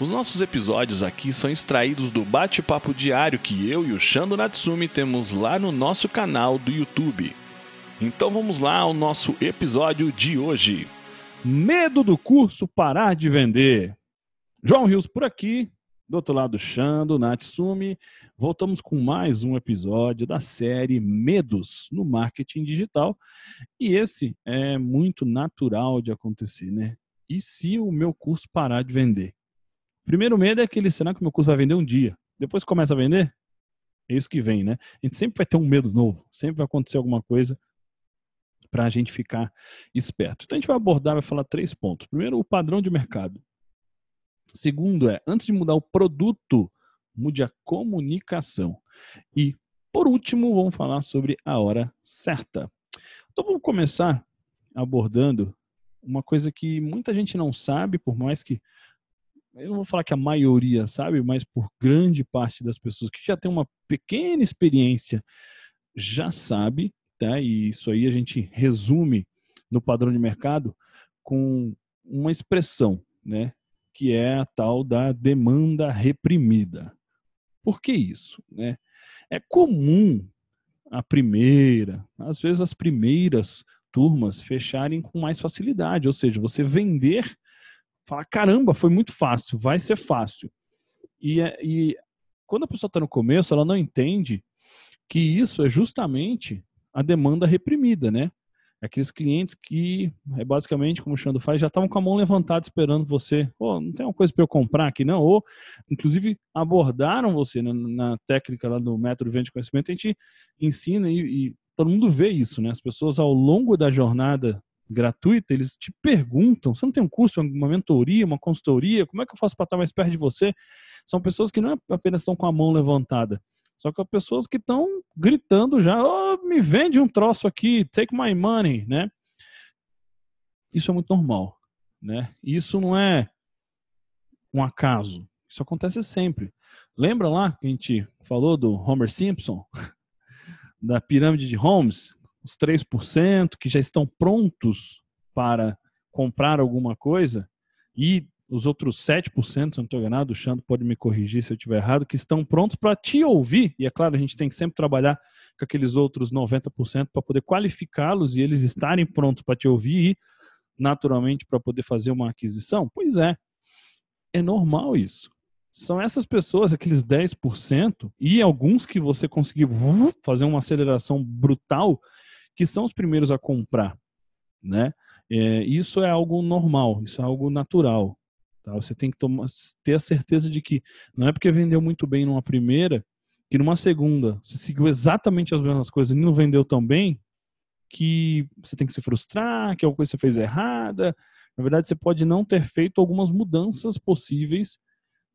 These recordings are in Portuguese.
Os nossos episódios aqui são extraídos do bate-papo diário que eu e o Shando Natsumi temos lá no nosso canal do YouTube. Então vamos lá ao nosso episódio de hoje. Medo do curso parar de vender. João Rios por aqui, do outro lado Shando Natsumi. Voltamos com mais um episódio da série Medos no Marketing Digital. E esse é muito natural de acontecer, né? E se o meu curso parar de vender? Primeiro medo é aquele, será que meu curso vai vender um dia? Depois começa a vender? É isso que vem, né? A gente sempre vai ter um medo novo, sempre vai acontecer alguma coisa para a gente ficar esperto. Então a gente vai abordar, vai falar três pontos. Primeiro, o padrão de mercado. Segundo é, antes de mudar o produto, mude a comunicação. E por último, vamos falar sobre a hora certa. Então vamos começar abordando uma coisa que muita gente não sabe, por mais que eu não vou falar que a maioria sabe, mas por grande parte das pessoas que já tem uma pequena experiência já sabe, tá? E isso aí a gente resume no padrão de mercado com uma expressão, né? Que é a tal da demanda reprimida. Por que isso, né? É comum a primeira, às vezes as primeiras turmas fecharem com mais facilidade, ou seja, você vender Fala, caramba, foi muito fácil, vai ser fácil. E, é, e quando a pessoa está no começo, ela não entende que isso é justamente a demanda reprimida, né? Aqueles clientes que, é basicamente, como o Xando faz, já estavam com a mão levantada esperando você. Oh, não tem uma coisa para eu comprar aqui, não? Ou, inclusive, abordaram você né, na técnica lá do método Vende Conhecimento. A gente ensina e, e todo mundo vê isso, né? As pessoas, ao longo da jornada gratuita, eles te perguntam: você não tem um curso, uma mentoria, uma consultoria? Como é que eu faço para estar mais perto de você? São pessoas que não é apenas estão com a mão levantada, só que são pessoas que estão gritando já: oh, me vende um troço aqui, take my money, né? Isso é muito normal, né? Isso não é um acaso. Isso acontece sempre. Lembra lá que a gente falou do Homer Simpson? da pirâmide de Holmes, os 3% que já estão prontos para comprar alguma coisa e os outros 7%, se não estou enganado, o Xando pode me corrigir se eu estiver errado, que estão prontos para te ouvir. E é claro, a gente tem que sempre trabalhar com aqueles outros 90% para poder qualificá-los e eles estarem prontos para te ouvir e, naturalmente, para poder fazer uma aquisição. Pois é, é normal isso. São essas pessoas, aqueles 10%, e alguns que você conseguiu fazer uma aceleração brutal que são os primeiros a comprar, né? É, isso é algo normal, isso é algo natural. Tá? Você tem que tomar, ter a certeza de que não é porque vendeu muito bem numa primeira que numa segunda você seguiu exatamente as mesmas coisas e não vendeu tão bem que você tem que se frustrar, que alguma coisa você fez errada. Na verdade, você pode não ter feito algumas mudanças possíveis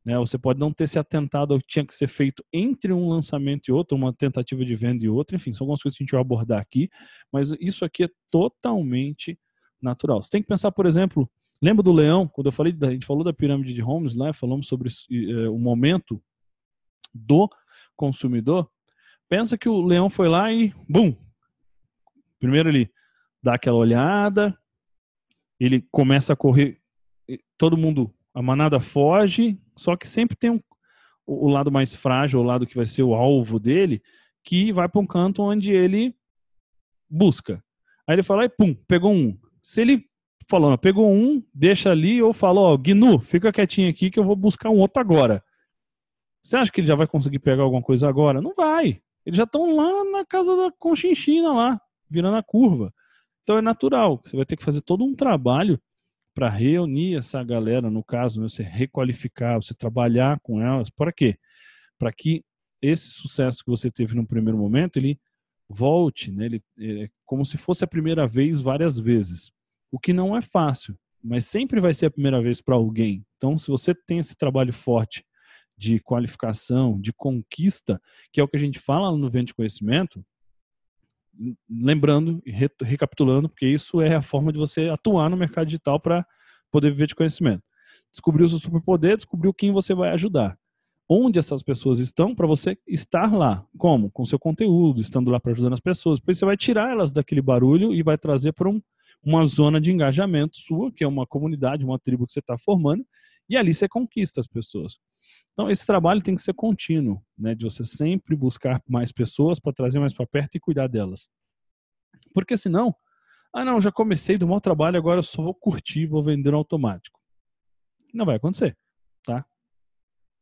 né? Você pode não ter se atentado ao que tinha que ser feito entre um lançamento e outro, uma tentativa de venda e outra, enfim, são algumas coisas que a gente vai abordar aqui, mas isso aqui é totalmente natural. Você tem que pensar, por exemplo, lembra do leão, quando eu falei, a gente falou da pirâmide de Holmes lá, falamos sobre é, o momento do consumidor. Pensa que o leão foi lá e, bum! Primeiro ele dá aquela olhada, ele começa a correr, todo mundo a manada foge, só que sempre tem um, o lado mais frágil, o lado que vai ser o alvo dele, que vai para um canto onde ele busca. Aí ele fala e pum, pegou um. Se ele falou, pegou um, deixa ali, ou falou, ó, Gnu, fica quietinho aqui que eu vou buscar um outro agora. Você acha que ele já vai conseguir pegar alguma coisa agora? Não vai. Eles já estão lá na casa da conchinchina lá, virando a curva. Então é natural. Você vai ter que fazer todo um trabalho para reunir essa galera, no caso, né, você requalificar, você trabalhar com elas, para quê? Para que esse sucesso que você teve no primeiro momento, ele volte, né, ele, é como se fosse a primeira vez várias vezes. O que não é fácil, mas sempre vai ser a primeira vez para alguém. Então, se você tem esse trabalho forte de qualificação, de conquista, que é o que a gente fala no Vende Conhecimento, lembrando e re, recapitulando, porque isso é a forma de você atuar no mercado digital para poder viver de conhecimento. Descobriu o seu superpoder, descobriu quem você vai ajudar. Onde essas pessoas estão para você estar lá. Como? Com seu conteúdo, estando lá para ajudar as pessoas. Depois você vai tirar elas daquele barulho e vai trazer para um, uma zona de engajamento sua, que é uma comunidade, uma tribo que você está formando, e ali você conquista as pessoas. Então, esse trabalho tem que ser contínuo, né, de você sempre buscar mais pessoas para trazer mais para perto e cuidar delas. Porque senão, ah, não, já comecei do mau trabalho, agora eu só vou curtir, vou vender no automático. Não vai acontecer, tá?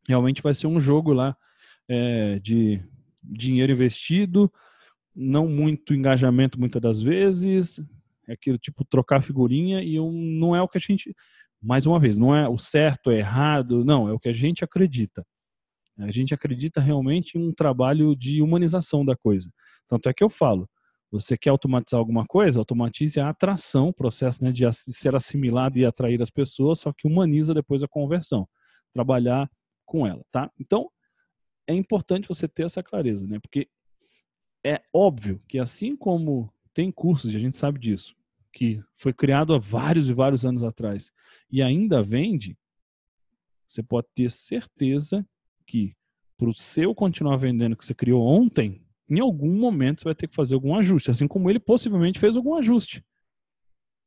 Realmente vai ser um jogo lá é, de dinheiro investido, não muito engajamento muitas das vezes, é aquilo tipo trocar figurinha e um, não é o que a gente mais uma vez, não é o certo, é errado, não, é o que a gente acredita. A gente acredita realmente em um trabalho de humanização da coisa. Tanto é que eu falo, você quer automatizar alguma coisa, automatize a atração, o processo né, de ser assimilado e atrair as pessoas, só que humaniza depois a conversão. Trabalhar com ela, tá? Então, é importante você ter essa clareza, né? Porque é óbvio que assim como tem cursos, e a gente sabe disso, que foi criado há vários e vários anos atrás e ainda vende, você pode ter certeza que para o seu continuar vendendo que você criou ontem, em algum momento você vai ter que fazer algum ajuste, assim como ele possivelmente fez algum ajuste.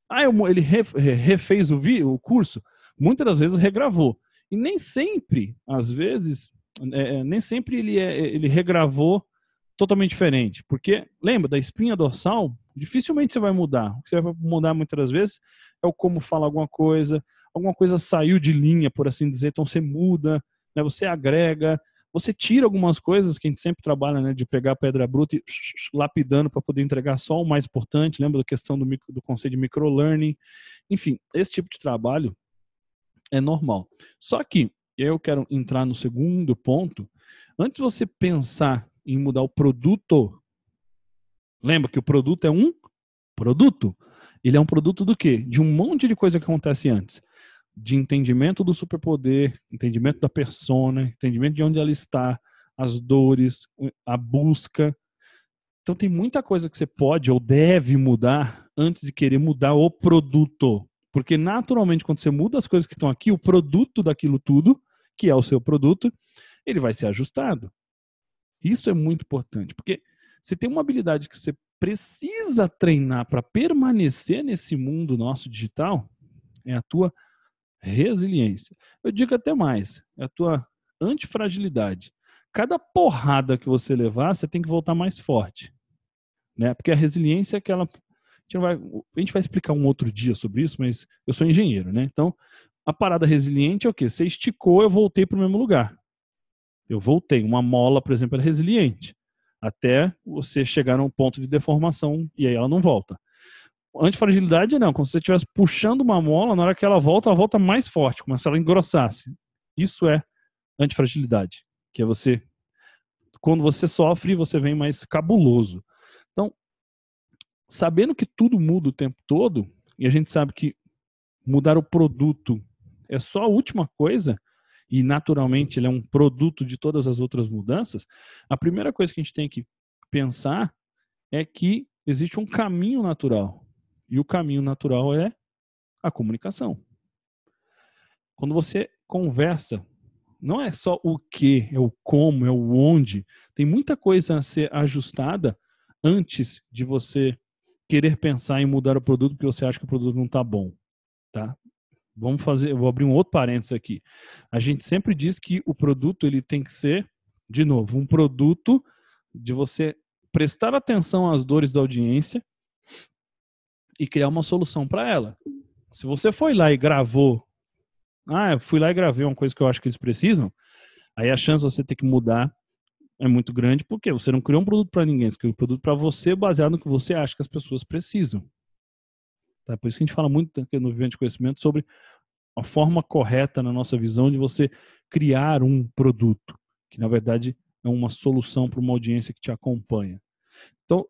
Ah, ele refez o, curso? Muitas das vezes regravou. E nem sempre, às vezes, é, é, nem sempre ele, é, ele regravou totalmente diferente. Porque, lembra, da espinha dorsal, dificilmente você vai mudar. O que você vai mudar muitas vezes é o como fala alguma coisa, alguma coisa saiu de linha, por assim dizer, então você muda, né, você agrega, você tira algumas coisas que a gente sempre trabalha, né, de pegar pedra bruta e lapidando para poder entregar só o mais importante, lembra da questão do, micro, do conceito de microlearning, enfim, esse tipo de trabalho é normal. Só que eu quero entrar no segundo ponto, antes de você pensar em mudar o produto Lembra que o produto é um produto. Ele é um produto do quê? De um monte de coisa que acontece antes. De entendimento do superpoder, entendimento da persona, entendimento de onde ela está, as dores, a busca. Então tem muita coisa que você pode ou deve mudar antes de querer mudar o produto. Porque naturalmente quando você muda as coisas que estão aqui, o produto daquilo tudo, que é o seu produto, ele vai ser ajustado. Isso é muito importante, porque se tem uma habilidade que você precisa treinar para permanecer nesse mundo nosso digital, é a tua resiliência. Eu digo até mais, é a tua antifragilidade. Cada porrada que você levar, você tem que voltar mais forte. Né? Porque a resiliência é aquela. A gente, vai, a gente vai explicar um outro dia sobre isso, mas eu sou engenheiro, né? Então, a parada resiliente é o quê? Você esticou, eu voltei para o mesmo lugar. Eu voltei. Uma mola, por exemplo, é resiliente até você chegar num ponto de deformação e aí ela não volta. Antifragilidade não, como se você estivesse puxando uma mola, na hora que ela volta, ela volta mais forte, como se ela engrossasse. Isso é antifragilidade, que é você quando você sofre, você vem mais cabuloso. Então, sabendo que tudo muda o tempo todo, e a gente sabe que mudar o produto é só a última coisa, e naturalmente ele é um produto de todas as outras mudanças, a primeira coisa que a gente tem que pensar é que existe um caminho natural. E o caminho natural é a comunicação. Quando você conversa, não é só o que, é o como, é o onde. Tem muita coisa a ser ajustada antes de você querer pensar em mudar o produto porque você acha que o produto não está bom. Tá? Vamos fazer, eu vou abrir um outro parênteses aqui. A gente sempre diz que o produto ele tem que ser, de novo, um produto de você prestar atenção às dores da audiência e criar uma solução para ela. Se você foi lá e gravou, ah, eu fui lá e gravei uma coisa que eu acho que eles precisam, aí a chance de você ter que mudar é muito grande porque você não criou um produto para ninguém, você criou um produto para você baseado no que você acha que as pessoas precisam. Tá? Por isso que a gente fala muito no Vivente Conhecimento sobre a forma correta na nossa visão de você criar um produto, que na verdade é uma solução para uma audiência que te acompanha. Então,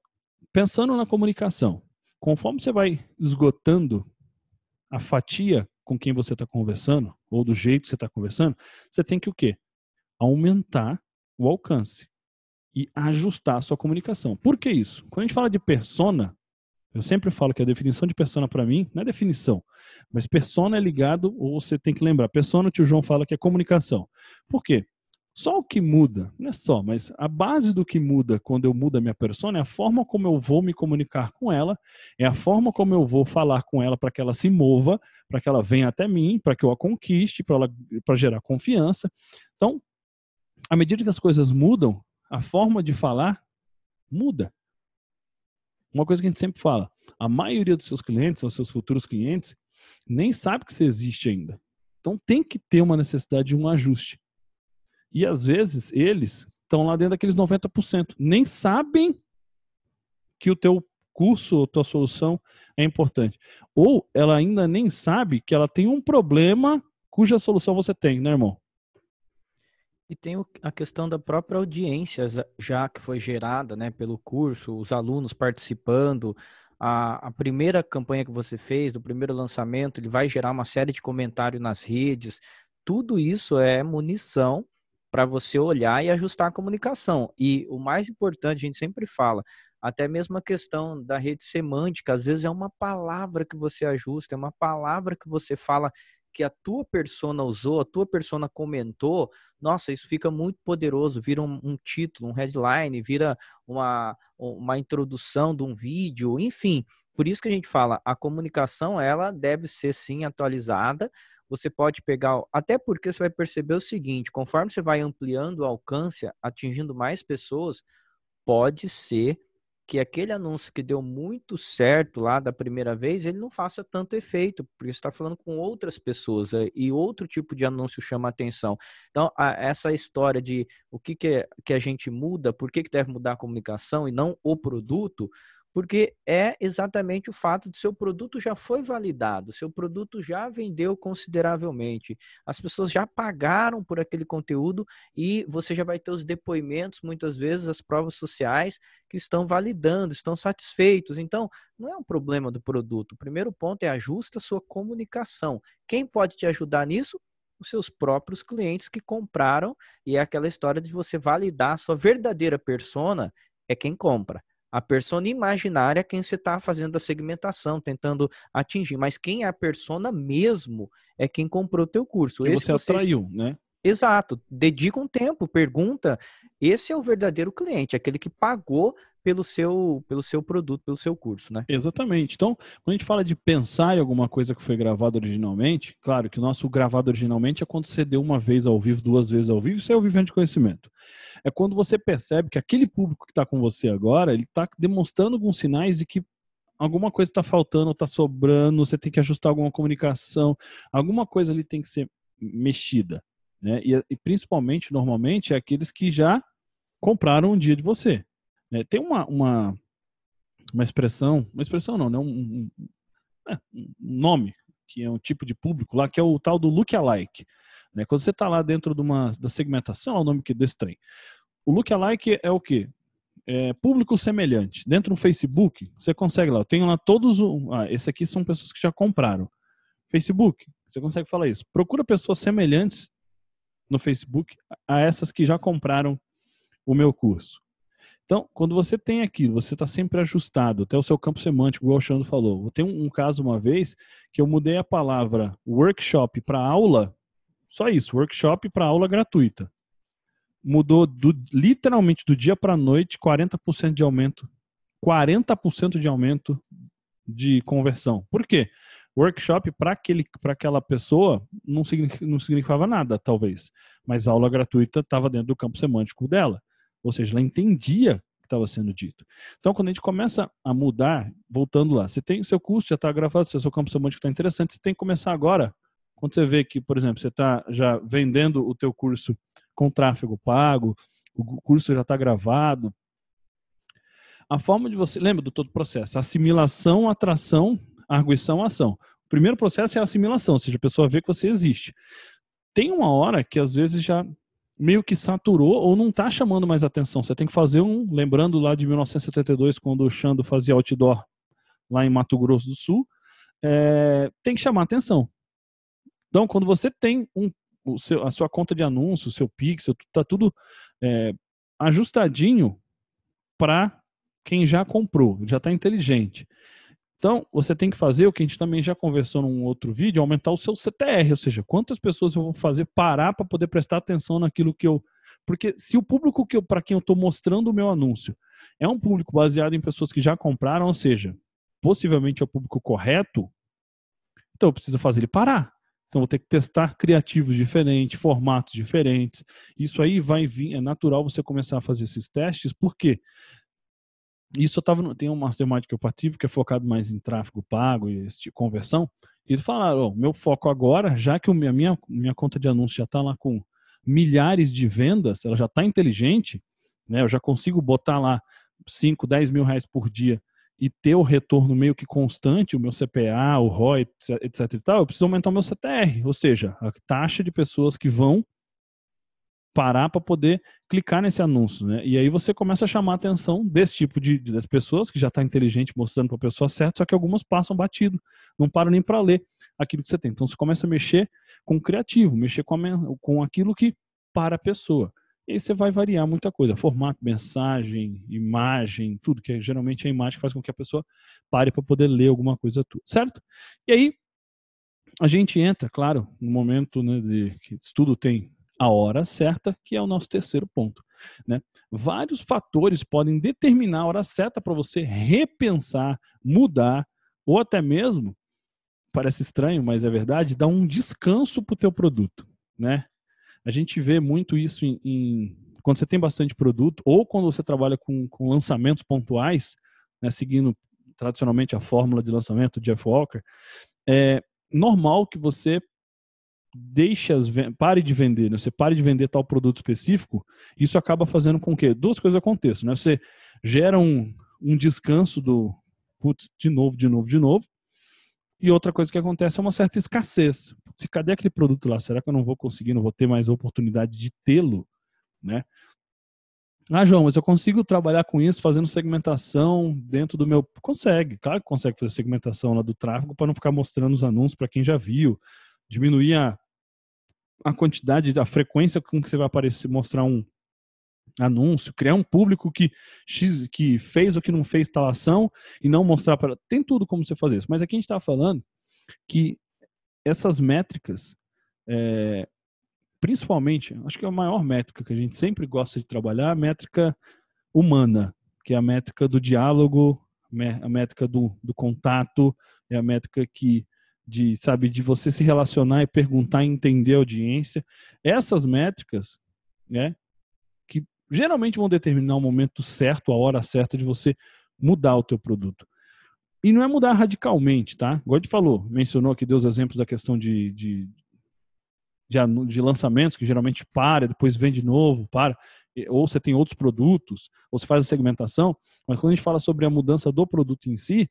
pensando na comunicação, conforme você vai esgotando a fatia com quem você está conversando, ou do jeito que você está conversando, você tem que o quê? Aumentar o alcance. e ajustar a sua comunicação. Por que isso? Quando a gente fala de persona, eu sempre falo que a definição de persona para mim não é definição, mas persona é ligado, ou você tem que lembrar, persona, o tio João fala que é comunicação. Por quê? Só o que muda, não é só, mas a base do que muda quando eu mudo a minha persona é a forma como eu vou me comunicar com ela, é a forma como eu vou falar com ela para que ela se mova, para que ela venha até mim, para que eu a conquiste, para gerar confiança. Então, à medida que as coisas mudam, a forma de falar muda. Uma coisa que a gente sempre fala, a maioria dos seus clientes, ou seus futuros clientes, nem sabe que você existe ainda. Então tem que ter uma necessidade de um ajuste. E às vezes eles estão lá dentro daqueles 90%, nem sabem que o teu curso ou tua solução é importante. Ou ela ainda nem sabe que ela tem um problema cuja solução você tem, né, irmão? E tem a questão da própria audiência, já que foi gerada né, pelo curso, os alunos participando. A, a, primeira campanha que você fez, do primeiro lançamento, ele vai gerar uma série de comentários nas redes. Tudo isso é munição para você olhar e ajustar a comunicação. E o mais importante, a gente sempre fala, até mesmo a questão da rede semântica, às vezes é uma palavra que você ajusta, é uma palavra que você fala que a tua persona usou, a tua persona comentou, nossa, isso fica muito poderoso, vira um, um, título, um headline, vira uma, uma introdução de um vídeo, enfim. Por isso que a gente fala, a comunicação ela deve ser sim atualizada, você pode pegar, até porque você vai perceber o seguinte, conforme você vai ampliando o alcance, atingindo mais pessoas, pode ser que aquele anúncio que deu muito certo lá da primeira vez, ele não faça tanto efeito, porque você está falando com outras pessoas eh, e outro tipo de anúncio chama atenção. Então, a, essa história de o que, que, é, que a gente muda, por que, que deve mudar a comunicação e não o produto, porque é exatamente o fato de seu produto já foi validado, seu produto já vendeu consideravelmente, as pessoas já pagaram por aquele conteúdo e você já vai ter os depoimentos, muitas vezes as provas sociais que estão validando, estão satisfeitos. Então, não é um problema do produto. O primeiro ponto é ajusta a sua comunicação. Quem pode te ajudar nisso? Os seus próprios clientes que compraram e é aquela história de você validar a sua verdadeira persona é quem compra. A persona imaginária é quem você está fazendo a segmentação, tentando atingir. Mas quem é a persona mesmo é quem comprou o teu curso. E Esse você atraiu, né? Exato. Dedica um tempo, pergunta. Esse é o verdadeiro cliente, aquele que pagou pelo seu, pelo seu produto, pelo seu curso, né? Exatamente. Então, quando a gente fala de pensar em alguma coisa que foi gravada originalmente, claro que o nosso gravado originalmente é quando você deu uma vez ao vivo, duas vezes ao vivo, isso é o vivendo de conhecimento. É quando você percebe que aquele público que está com você agora, ele está demonstrando alguns sinais de que alguma coisa está faltando, está sobrando, você tem que ajustar alguma comunicação, alguma coisa ali tem que ser mexida. Né? E, e principalmente, normalmente, é aqueles que já compraram um dia de você. É, tem uma, uma, uma expressão, uma expressão não, né? um, um, é, um nome, que é um tipo de público lá, que é o tal do look-alike. Né? Quando você está lá dentro de uma, da segmentação, é o nome que desse trem. O look-alike é o quê? É público semelhante. Dentro do Facebook, você consegue lá, eu tenho lá todos, ah, esse aqui são pessoas que já compraram. Facebook, você consegue falar isso. Procura pessoas semelhantes no Facebook a essas que já compraram o meu curso. Então, quando você tem aquilo, você está sempre ajustado, até o seu campo semântico, igual o Xandro falou. Eu tenho um, caso uma vez que eu mudei a palavra workshop para aula, só isso, workshop para aula gratuita. Mudou do, literalmente do dia para a noite 40% de aumento. 40% de aumento de conversão. Por quê? Workshop para aquela pessoa não, não significava nada, talvez. Mas a aula gratuita estava dentro do campo semântico dela. Ou seja, ela entendia o que estava sendo dito. Então, quando a gente começa a mudar, voltando lá, você tem o seu curso, já está gravado, seu campo semântico está interessante, você tem que começar agora. Quando você vê que, por exemplo, você está já vendendo o teu curso com tráfego pago, o curso já está gravado. A forma de você, lembra do todo o processo, assimilação, atração, arguição, ação. O primeiro processo é a assimilação, ou seja, a pessoa vê que você existe. Tem uma hora que às vezes já meio que saturou ou não está chamando mais atenção. Você tem que fazer um, lembrando lá de 1972, quando o Xando fazia outdoor lá em Mato Grosso do Sul, é, tem que chamar atenção. Então, quando você tem um, o seu, a sua conta de anúncio, o seu Pixel, está tudo é, ajustadinho para quem já comprou, já está inteligente. Então, você tem que fazer o que a gente também já conversou num outro vídeo, aumentar o seu CTR, ou seja, quantas pessoas eu vou fazer parar para poder prestar atenção naquilo que eu. Porque se o público que para quem eu estou mostrando o meu anúncio é um público baseado em pessoas que já compraram, ou seja, possivelmente é o público correto, então eu preciso fazer ele parar. Então vou ter que testar criativos diferentes, formatos diferentes. Isso aí vai vir, é natural você começar a fazer esses testes, porque isso eu tava, tem um mastermind que eu participo que é focado mais em tráfego pago e tipo conversão. E eles falaram, oh, meu foco agora, já que a minha, minha conta de anúncio já está lá com milhares de vendas, ela já está inteligente, né? Eu já consigo botar lá 5, 10 mil reais por dia e ter o retorno meio que constante, o meu CPA, o ROI, etc e tal, eu preciso aumentar o meu CTR, ou seja, a taxa de pessoas que vão parar para poder clicar nesse anúncio, né? E aí você começa a chamar a atenção desse tipo de, de das pessoas que já está inteligente mostrando para a pessoa certa, só que algumas passam batido, não param nem para ler aquilo que você tem. Então você começa a mexer com o criativo, mexer com, a, com aquilo que para a pessoa. E aí você vai variar muita coisa, formato, mensagem, imagem, tudo, que é, geralmente é a imagem que faz com que a pessoa pare para poder ler alguma coisa tua, certo? E aí a gente entra, claro, no momento né, de que tudo tem a hora certa, que é o nosso terceiro ponto. Né? Vários fatores podem determinar a hora certa para você repensar, mudar, ou até mesmo, parece estranho, mas é verdade, dar um descanso para o teu produto. Né? A gente vê muito isso em, em, quando você tem bastante produto ou quando você trabalha com, com lançamentos pontuais, né, seguindo tradicionalmente a fórmula de lançamento de Jeff Walker, é normal que você deixe as pare de vender, né? você pare de vender tal produto específico, isso acaba fazendo com que duas coisas aconteçam, né? Você gera um, um descanso do putz, de novo, de novo, de novo, e outra coisa que acontece é uma certa escassez. Se cadê aquele produto lá? Será que eu não vou conseguir, não vou ter mais oportunidade de tê-lo, né? Ah, João, mas eu consigo trabalhar com isso fazendo segmentação dentro do meu. Consegue, claro que consegue fazer segmentação lá do tráfego para não ficar mostrando os anúncios para quem já viu, diminuir a, a quantidade, a frequência com que você vai aparecer, mostrar um anúncio, criar um público que, que fez ou que não fez tal ação e não mostrar para. Tem tudo como você fazer isso. Mas aqui a gente está falando que essas métricas, é, principalmente, acho que é a maior métrica que a gente sempre gosta de trabalhar, a métrica humana, que é a métrica do diálogo, a métrica do, do contato, é a métrica que de sabe de você se relacionar e perguntar e entender a audiência essas métricas né que geralmente vão determinar o momento certo a hora certa de você mudar o teu produto. E não é mudar radicalmente tá? Gente falou mencionou aqui deu os exemplos da questão de, de de, de lançamentos que geralmente para depois vem de novo para ou você tem outros produtos ou você faz a segmentação mas quando a gente fala sobre a mudança do produto em si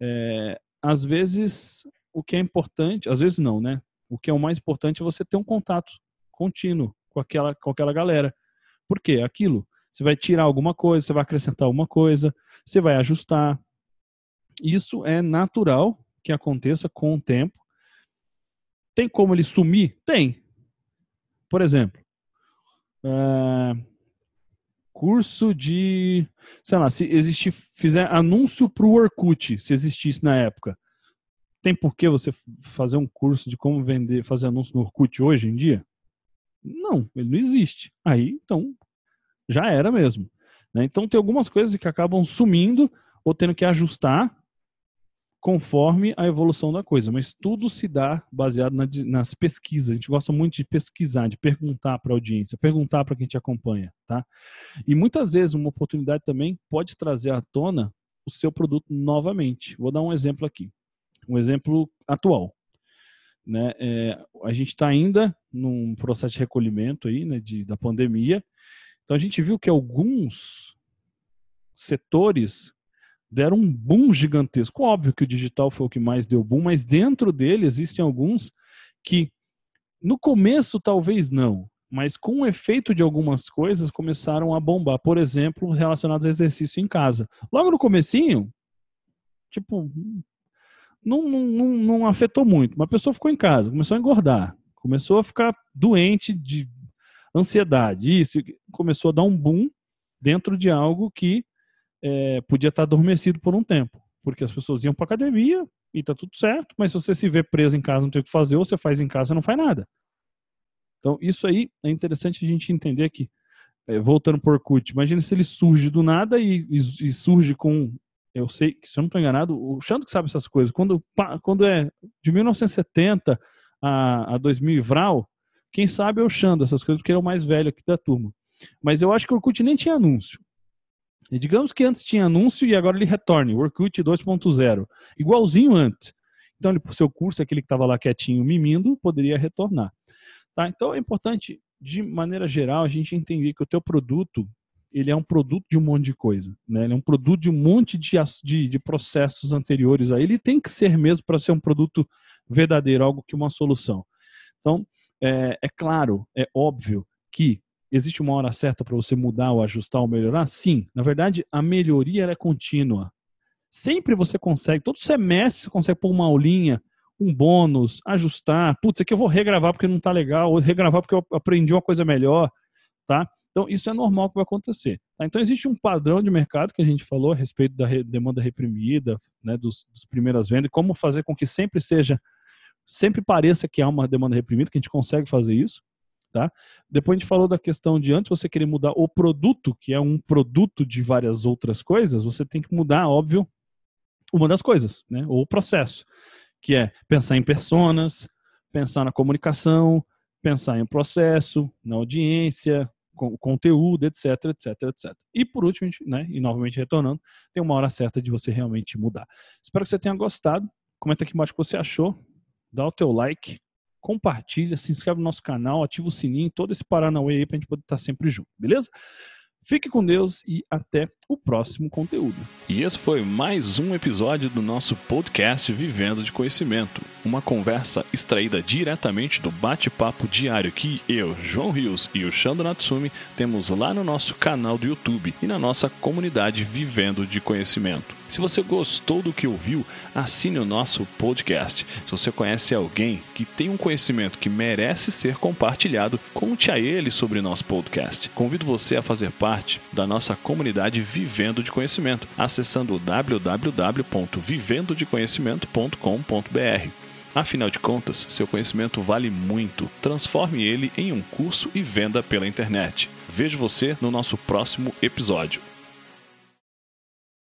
é, às vezes o que é importante, às vezes não, né? O que é o mais importante é você ter um contato contínuo com aquela, com aquela galera. Por quê? Aquilo. Você vai tirar alguma coisa, você vai acrescentar alguma coisa, você vai ajustar. Isso é natural que aconteça com o tempo. Tem como ele sumir? Tem. Por exemplo, é, curso de, sei lá, se existir, fizer anúncio para o Orkut, se existisse na época, tem por que você fazer um curso de como vender, fazer anúncio no Orkut hoje em dia? Não, ele não existe. Aí, então, já era mesmo. Né? Então, tem algumas coisas que acabam sumindo ou tendo que ajustar conforme a evolução da coisa. Mas tudo se dá baseado na, nas pesquisas. A gente gosta muito de pesquisar, de perguntar para a audiência, perguntar para quem te acompanha. Tá? E muitas vezes uma oportunidade também pode trazer à tona o seu produto novamente. Vou dar um exemplo aqui um exemplo atual. Né? É, a gente está ainda num processo de recolhimento aí, né, de, da pandemia. Então a gente viu que alguns setores deram um boom gigantesco. Óbvio que o digital foi o que mais deu boom, mas dentro dele existem alguns que no começo talvez não, mas com o efeito de algumas coisas começaram a bombar. Por exemplo, relacionados a exercício em casa. Logo no comecinho, tipo, não, não, não, afetou muito. Uma pessoa ficou em casa, começou a engordar, começou a ficar doente de ansiedade, isso começou a dar um boom dentro de algo que é, podia estar adormecido por um tempo, porque as pessoas iam para academia e tá tudo certo, mas se você se vê preso em casa, não tem o que fazer, ou você faz em casa, não faz nada. Então, isso aí é interessante a gente entender que, é, voltando por Orkut, imagina se ele surge do nada e, e, e surge com eu sei que, se eu não estou enganado, o Xando que sabe essas coisas. Quando, quando é de 1970 a, a 2000 Vral, quem sabe é o Xando essas coisas, porque ele é o mais velho aqui da turma. Mas eu acho que o Orkut nem tinha anúncio. E digamos que antes tinha anúncio e agora ele retorne, o Orkut 2.0. Igualzinho antes. Então, ele, o seu curso, aquele que estava lá quietinho, mimindo, poderia retornar. Tá? Então, é importante, de maneira geral, a gente entender que o teu produto ele é um produto de um monte de coisa, né? Ele é um produto de um monte de, de, de processos anteriores a ele. tem que ser mesmo para ser um produto verdadeiro, algo que uma solução. Então, é, é claro, é óbvio que existe uma hora certa para você mudar ou ajustar ou melhorar? Sim. Na verdade, a melhoria é contínua. Sempre você consegue, todo semestre você consegue pôr uma aulinha, um bônus, ajustar. Putz, aqui eu vou regravar porque não está legal, ou regravar porque eu aprendi uma coisa melhor, tá? Então, isso é normal que vai acontecer. Tá? Então, existe um padrão de mercado que a gente falou a respeito da re demanda reprimida, né, dos, dos primeiras vendas, como fazer com que sempre seja, sempre pareça que há uma demanda reprimida, que a gente consegue fazer isso. Tá? Depois a gente falou da questão de antes você querer mudar o produto, que é um produto de várias outras coisas, você tem que mudar, óbvio, uma das coisas, né? ou o processo, que é pensar em personas, pensar na comunicação, pensar em processo, na audiência, conteúdo, etc, etc, etc. E por último, né, e novamente retornando, tem uma hora certa de você realmente mudar. Espero que você tenha gostado. Comenta aqui embaixo o que você achou. Dá o teu like, compartilha, se inscreve no nosso canal, ativa o sininho, todo esse Paranauê aí pra gente poder estar sempre junto, beleza? Fique com Deus e até o próximo conteúdo. E esse foi mais um episódio do nosso podcast Vivendo de Conhecimento, uma conversa extraída diretamente do bate-papo diário que eu, João Rios e o Shando Natsumi temos lá no nosso canal do YouTube e na nossa comunidade Vivendo de Conhecimento. Se você gostou do que ouviu, assine o nosso podcast. Se você conhece alguém que tem um conhecimento que merece ser compartilhado, conte a ele sobre nosso podcast. Convido você a fazer parte da nossa comunidade Vivendo de Conhecimento, acessando www.vivendodeconhecimento.com.br. Afinal de contas, seu conhecimento vale muito. Transforme ele em um curso e venda pela internet. Vejo você no nosso próximo episódio.